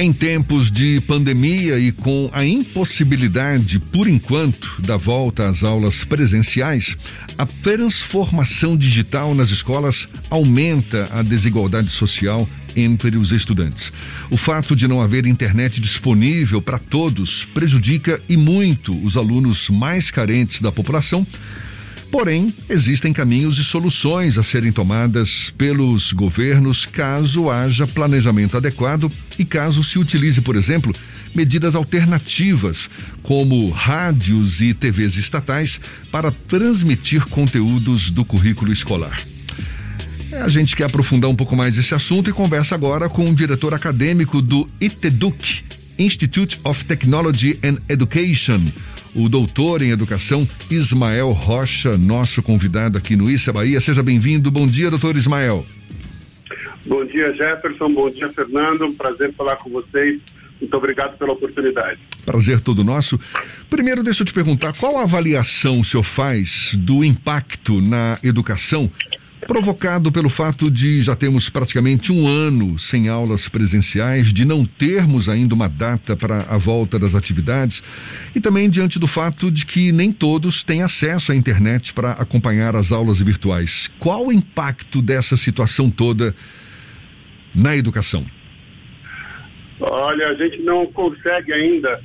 Em tempos de pandemia e com a impossibilidade, por enquanto, da volta às aulas presenciais, a transformação digital nas escolas aumenta a desigualdade social entre os estudantes. O fato de não haver internet disponível para todos prejudica e muito os alunos mais carentes da população Porém, existem caminhos e soluções a serem tomadas pelos governos caso haja planejamento adequado e caso se utilize, por exemplo, medidas alternativas, como rádios e TVs estatais, para transmitir conteúdos do currículo escolar. A gente quer aprofundar um pouco mais esse assunto e conversa agora com o diretor acadêmico do ITEDUC, Institute of Technology and Education, o doutor em educação Ismael Rocha, nosso convidado aqui no Issa Bahia. Seja bem-vindo. Bom dia, doutor Ismael. Bom dia, Jefferson. Bom dia, Fernando. Um prazer falar com vocês. Muito obrigado pela oportunidade. Prazer todo nosso. Primeiro, deixa eu te perguntar, qual avaliação o senhor faz do impacto na educação provocado pelo fato de já termos praticamente um ano sem aulas presenciais, de não termos ainda uma data para a volta das atividades e também diante do fato de que nem todos têm acesso à internet para acompanhar as aulas virtuais. Qual o impacto dessa situação toda na educação? Olha, a gente não consegue ainda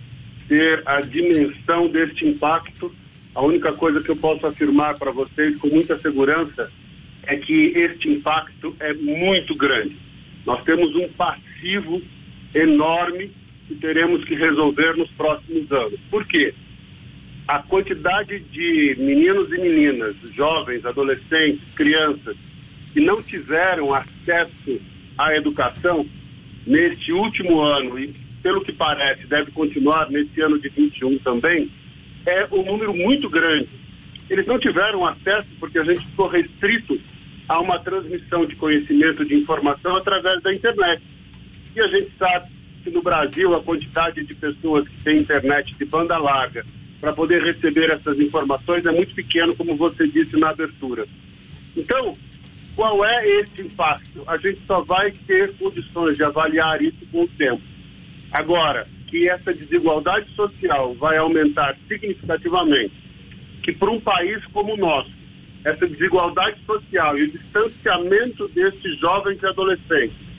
ter a dimensão deste impacto. A única coisa que eu posso afirmar para vocês com muita segurança é que este impacto é muito grande. Nós temos um passivo enorme que teremos que resolver nos próximos anos. Por quê? A quantidade de meninos e meninas, jovens, adolescentes, crianças, que não tiveram acesso à educação neste último ano e, pelo que parece, deve continuar nesse ano de 21 também, é um número muito grande. Eles não tiveram acesso porque a gente ficou restrito a uma transmissão de conhecimento, de informação através da internet. E a gente sabe que no Brasil a quantidade de pessoas que têm internet de banda larga para poder receber essas informações é muito pequeno, como você disse na abertura. Então, qual é esse impacto? A gente só vai ter condições de avaliar isso com o tempo. Agora, que essa desigualdade social vai aumentar significativamente, que para um país como o nosso, essa desigualdade social e o distanciamento desses jovens e adolescentes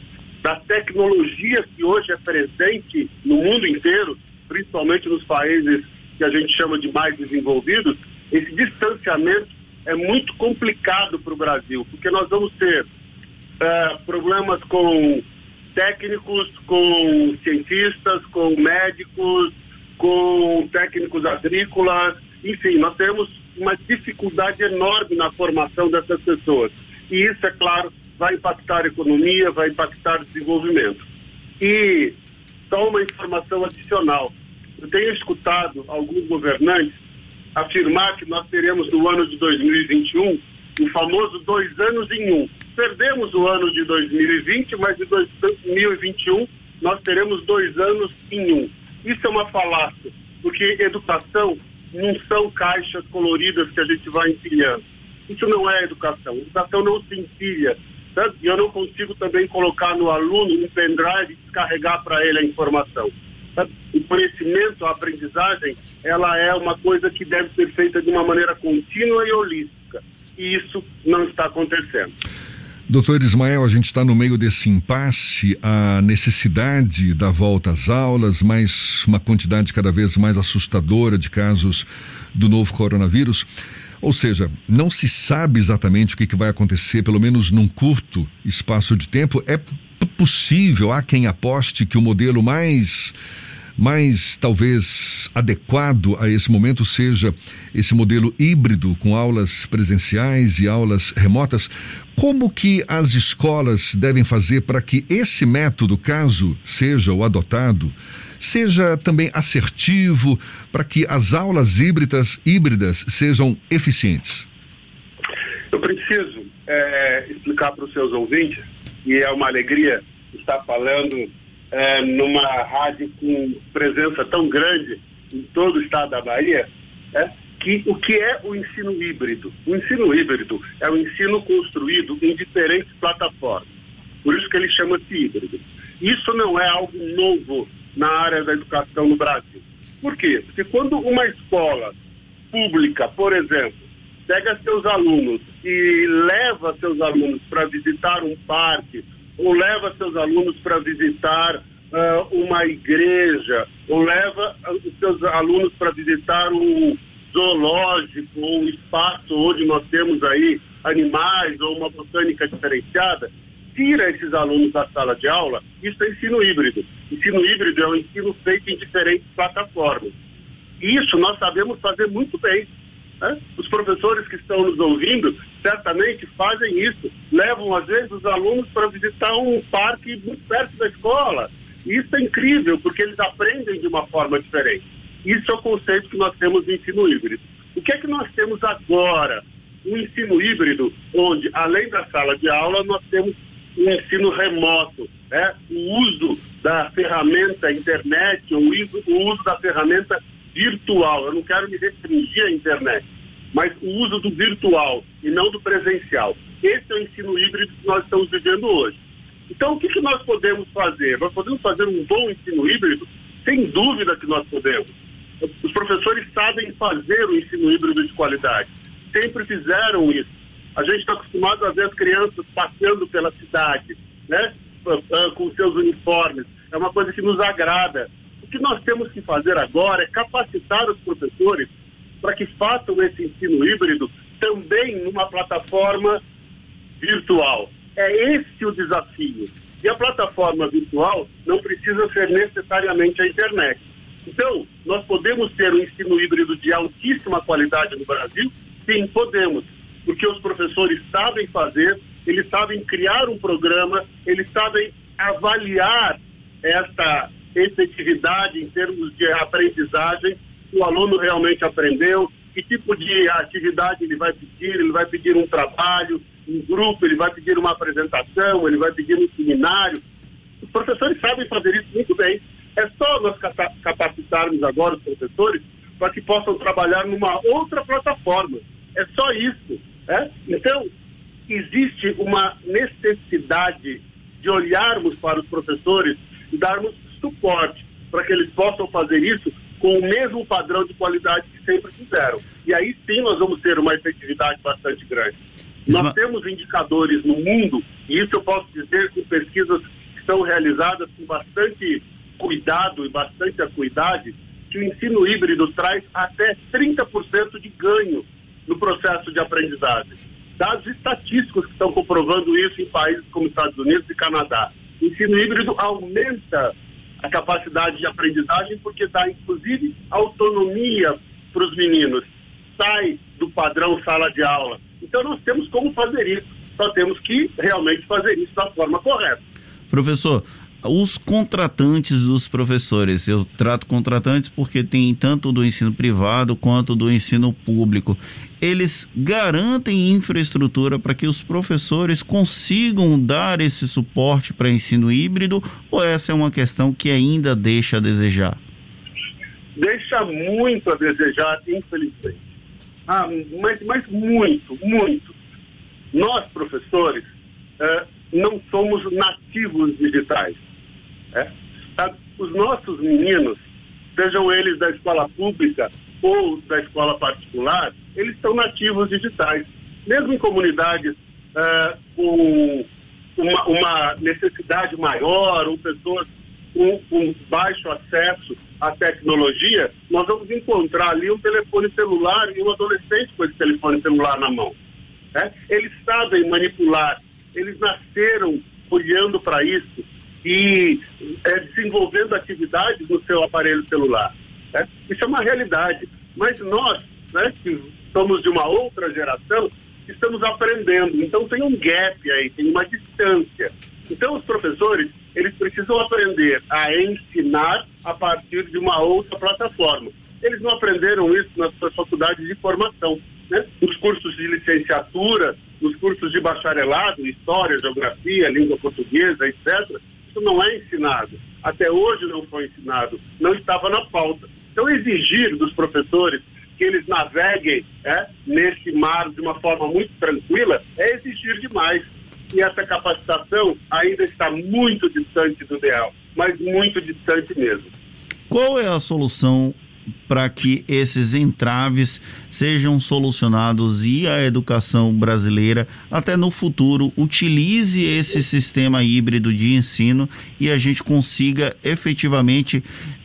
da tecnologia que hoje é presente no mundo inteiro, principalmente nos países que a gente chama de mais desenvolvidos, esse distanciamento é muito complicado para o Brasil, porque nós vamos ter uh, problemas com técnicos, com cientistas, com médicos, com técnicos agrícolas, enfim, nós temos uma dificuldade enorme na formação dessas pessoas. E isso, é claro, vai impactar a economia, vai impactar o desenvolvimento. E só uma informação adicional. Eu tenho escutado alguns governantes afirmar que nós teremos no ano de 2021 o famoso dois anos em um. Perdemos o ano de 2020, mas em 2021 nós teremos dois anos em um. Isso é uma falácia, porque educação não são caixas coloridas que a gente vai empilhando. Isso não é educação. Educação não se empilha. E eu não consigo também colocar no aluno um pendrive e descarregar para ele a informação. O conhecimento, a aprendizagem, ela é uma coisa que deve ser feita de uma maneira contínua e holística. E isso não está acontecendo. Doutor Ismael, a gente está no meio desse impasse, a necessidade da volta às aulas, mas uma quantidade cada vez mais assustadora de casos do novo coronavírus. Ou seja, não se sabe exatamente o que, que vai acontecer, pelo menos num curto espaço de tempo. É possível, há quem aposte que o modelo mais mais talvez adequado a esse momento seja esse modelo híbrido com aulas presenciais e aulas remotas. Como que as escolas devem fazer para que esse método, caso seja o adotado, seja também assertivo para que as aulas híbridas, híbridas sejam eficientes? Eu preciso é, explicar para os seus ouvintes, e é uma alegria estar falando é, numa rádio com presença tão grande em todo o estado da Bahia, é, que o que é o ensino híbrido? O ensino híbrido é o ensino construído em diferentes plataformas. Por isso que ele chama-se híbrido. Isso não é algo novo na área da educação no Brasil. Por quê? Porque quando uma escola pública, por exemplo, pega seus alunos e leva seus alunos para visitar um parque, ou leva seus alunos para visitar uh, uma igreja, ou leva os seus alunos para visitar um zoológico ou um espaço onde nós temos aí animais ou uma botânica diferenciada, tira esses alunos da sala de aula, isso é ensino híbrido. Ensino híbrido é um ensino feito em diferentes plataformas. Isso nós sabemos fazer muito bem. Né? Os professores que estão nos ouvindo certamente fazem isso. Levam, às vezes, os alunos para visitar um parque muito perto da escola. Isso é incrível, porque eles aprendem de uma forma diferente. Isso é o conceito que nós temos de ensino híbrido. O que é que nós temos agora? Um ensino híbrido, onde, além da sala de aula, nós temos um ensino remoto, né? o uso da ferramenta internet, o uso, o uso da ferramenta virtual. Eu não quero me restringir à internet, mas o uso do virtual e não do presencial. Esse é o ensino híbrido que nós estamos vivendo hoje. Então, o que, que nós podemos fazer? Nós podemos fazer um bom ensino híbrido? Sem dúvida que nós podemos. Os professores sabem fazer o ensino híbrido de qualidade. Sempre fizeram isso. A gente está acostumado a ver as crianças passeando pela cidade, né? Com seus uniformes. É uma coisa que nos agrada. O que nós temos que fazer agora é capacitar os professores para que façam esse ensino híbrido também numa plataforma virtual. É esse o desafio. E a plataforma virtual não precisa ser necessariamente a internet. Então, nós podemos ter um ensino híbrido de altíssima qualidade no Brasil? Sim, podemos porque os professores sabem fazer, eles sabem criar um programa, eles sabem avaliar essa efetividade em termos de aprendizagem, se o aluno realmente aprendeu, que tipo de atividade ele vai pedir, ele vai pedir um trabalho, um grupo, ele vai pedir uma apresentação, ele vai pedir um seminário. Os professores sabem fazer isso muito bem. É só nós capacitarmos agora os professores para que possam trabalhar numa outra plataforma. É só isso. É? Então, existe uma necessidade de olharmos para os professores e darmos suporte para que eles possam fazer isso com o mesmo padrão de qualidade que sempre fizeram. E aí sim nós vamos ter uma efetividade bastante grande. Nós temos indicadores no mundo, e isso eu posso dizer com pesquisas que são realizadas com bastante cuidado e bastante acuidade, que o ensino híbrido traz até 30% de ganho no processo de aprendizagem. Dados estatísticos que estão comprovando isso em países como Estados Unidos e Canadá. O ensino híbrido aumenta a capacidade de aprendizagem porque dá, inclusive, autonomia para os meninos. Sai do padrão sala de aula. Então, nós temos como fazer isso. Só temos que realmente fazer isso da forma correta. Professor, os contratantes dos professores. Eu trato contratantes porque tem tanto do ensino privado quanto do ensino público. Eles garantem infraestrutura para que os professores consigam dar esse suporte para ensino híbrido ou essa é uma questão que ainda deixa a desejar? Deixa muito a desejar, infelizmente. Ah, mas, mas muito, muito. Nós, professores, eh, não somos nativos digitais. É? Os nossos meninos, sejam eles da escola pública ou da escola particular, eles são nativos digitais. Mesmo em comunidades é, com uma, uma, necessidade maior ou pessoas com, com baixo acesso à tecnologia, nós vamos encontrar ali um telefone celular e um adolescente com esse telefone celular na mão. É? Eles sabem manipular, eles nasceram olhando para isso, e é, desenvolvendo atividades no seu aparelho celular. Né? Isso é uma realidade. Mas nós, né, que somos de uma outra geração, estamos aprendendo. Então tem um gap aí, tem uma distância. Então os professores, eles precisam aprender a ensinar a partir de uma outra plataforma. Eles não aprenderam isso nas suas faculdades de formação. Né? Nos cursos de licenciatura, nos cursos de bacharelado, história, geografia, língua portuguesa, etc isso não é ensinado. Até hoje não foi ensinado, não estava na pauta. Então, exigir dos professores que eles naveguem é, nesse mar de uma forma muito tranquila é exigir demais. E essa capacitação ainda está muito distante do ideal, mas muito distante mesmo. Qual é a solução para que esses entraves sejam solucionados e a educação brasileira até no futuro utilize esse sistema híbrido de ensino e a gente consiga efetivamente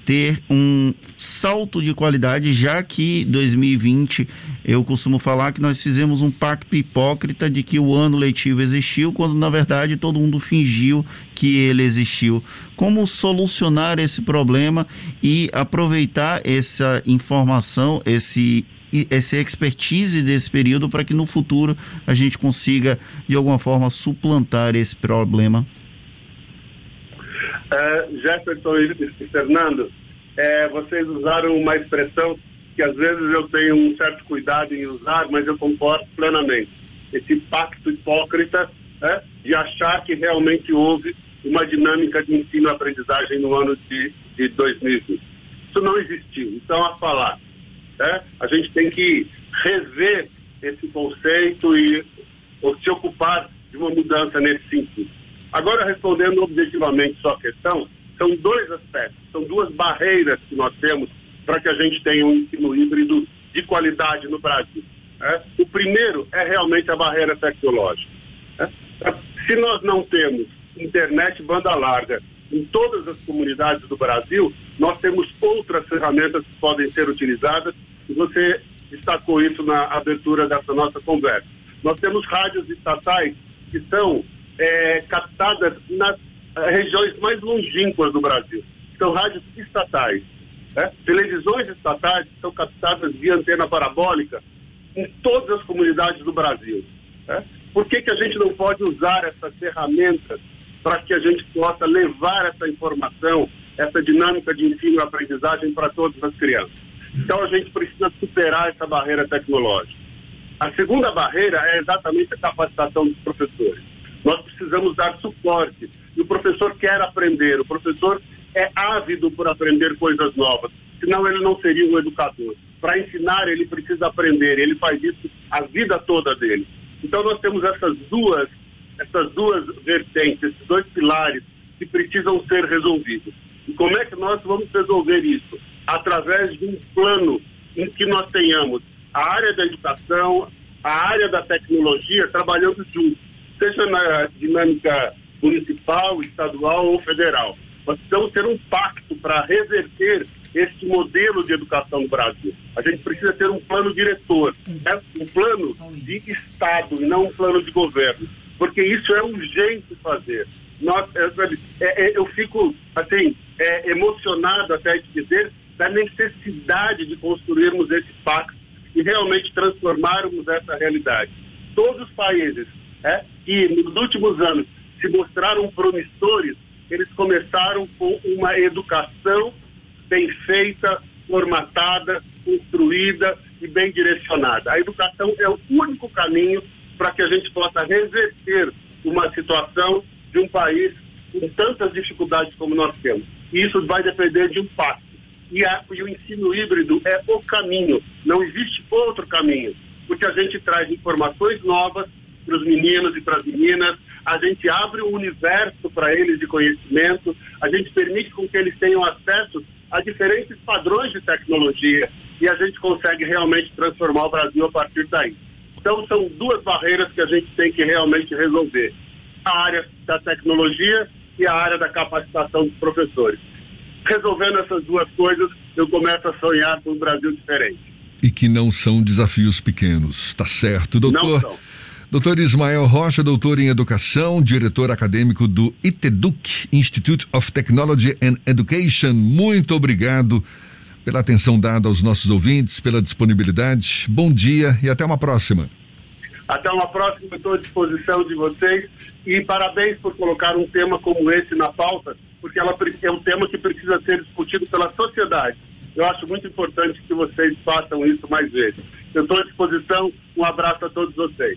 ter um salto de qualidade, já que 2020 eu costumo falar que nós fizemos um pacto hipócrita de que o ano letivo existiu, quando na verdade todo mundo fingiu que ele existiu. Como solucionar esse problema e aproveitar essa informação, esse essa expertise desse período para que no futuro a gente consiga de alguma forma suplantar esse problema? Uh, Jefferson e Fernando, é, vocês usaram uma expressão que às vezes eu tenho um certo cuidado em usar, mas eu concordo plenamente. Esse pacto hipócrita é, de achar que realmente houve uma dinâmica de ensino-aprendizagem no ano de, de 2020. Isso não existiu. Então, a falar, é, a gente tem que rever esse conceito e se ocupar de uma mudança nesse sentido. Agora, respondendo objetivamente sua questão, são dois aspectos, são duas barreiras que nós temos para que a gente tenha um ensino híbrido de qualidade no Brasil. Né? O primeiro é realmente a barreira tecnológica. Né? Se nós não temos internet banda larga em todas as comunidades do Brasil, nós temos outras ferramentas que podem ser utilizadas, e você destacou isso na abertura dessa nossa conversa. Nós temos rádios estatais que são é, captadas nas eh, regiões mais longínquas do Brasil. São rádios estatais. Né? Televisões estatais são captadas via antena parabólica em todas as comunidades do Brasil. Né? Por que, que a gente não pode usar essas ferramentas para que a gente possa levar essa informação, essa dinâmica de ensino e aprendizagem para todas as crianças? Então a gente precisa superar essa barreira tecnológica. A segunda barreira é exatamente a capacitação dos professores. Nós precisamos dar suporte. E o professor quer aprender, o professor é ávido por aprender coisas novas, senão ele não seria um educador. Para ensinar, ele precisa aprender, ele faz isso a vida toda dele. Então nós temos essas duas, essas duas vertentes, esses dois pilares que precisam ser resolvidos. E como é que nós vamos resolver isso? Através de um plano em que nós tenhamos a área da educação, a área da tecnologia trabalhando juntos seja na dinâmica municipal, estadual ou federal. Nós precisamos ter um pacto para reverter este modelo de educação no Brasil. A gente precisa ter um plano diretor, né? um plano de Estado e não um plano de governo, porque isso é urgente fazer. Nós, é, é, é, eu fico assim é, emocionado até de dizer da necessidade de construirmos esse pacto e realmente transformarmos essa realidade. Todos os países é, que nos últimos anos se mostraram promissores, eles começaram com uma educação bem feita, formatada, construída e bem direcionada. A educação é o único caminho para que a gente possa reverter uma situação de um país com tantas dificuldades como nós temos. E isso vai depender de um passo. E, a, e o ensino híbrido é o caminho, não existe outro caminho, porque a gente traz informações novas, para os meninos e para as meninas, a gente abre um universo para eles de conhecimento, a gente permite com que eles tenham acesso a diferentes padrões de tecnologia e a gente consegue realmente transformar o Brasil a partir daí. Então, são duas barreiras que a gente tem que realmente resolver: a área da tecnologia e a área da capacitação dos professores. Resolvendo essas duas coisas, eu começo a sonhar com um Brasil diferente. E que não são desafios pequenos, tá certo, doutor? Não são. Doutor Ismael Rocha, doutor em Educação, diretor acadêmico do ITEDUC, Institute of Technology and Education. Muito obrigado pela atenção dada aos nossos ouvintes, pela disponibilidade. Bom dia e até uma próxima. Até uma próxima, estou à disposição de vocês e parabéns por colocar um tema como esse na pauta, porque ela é um tema que precisa ser discutido pela sociedade. Eu acho muito importante que vocês façam isso mais vezes. Eu estou à disposição. Um abraço a todos vocês.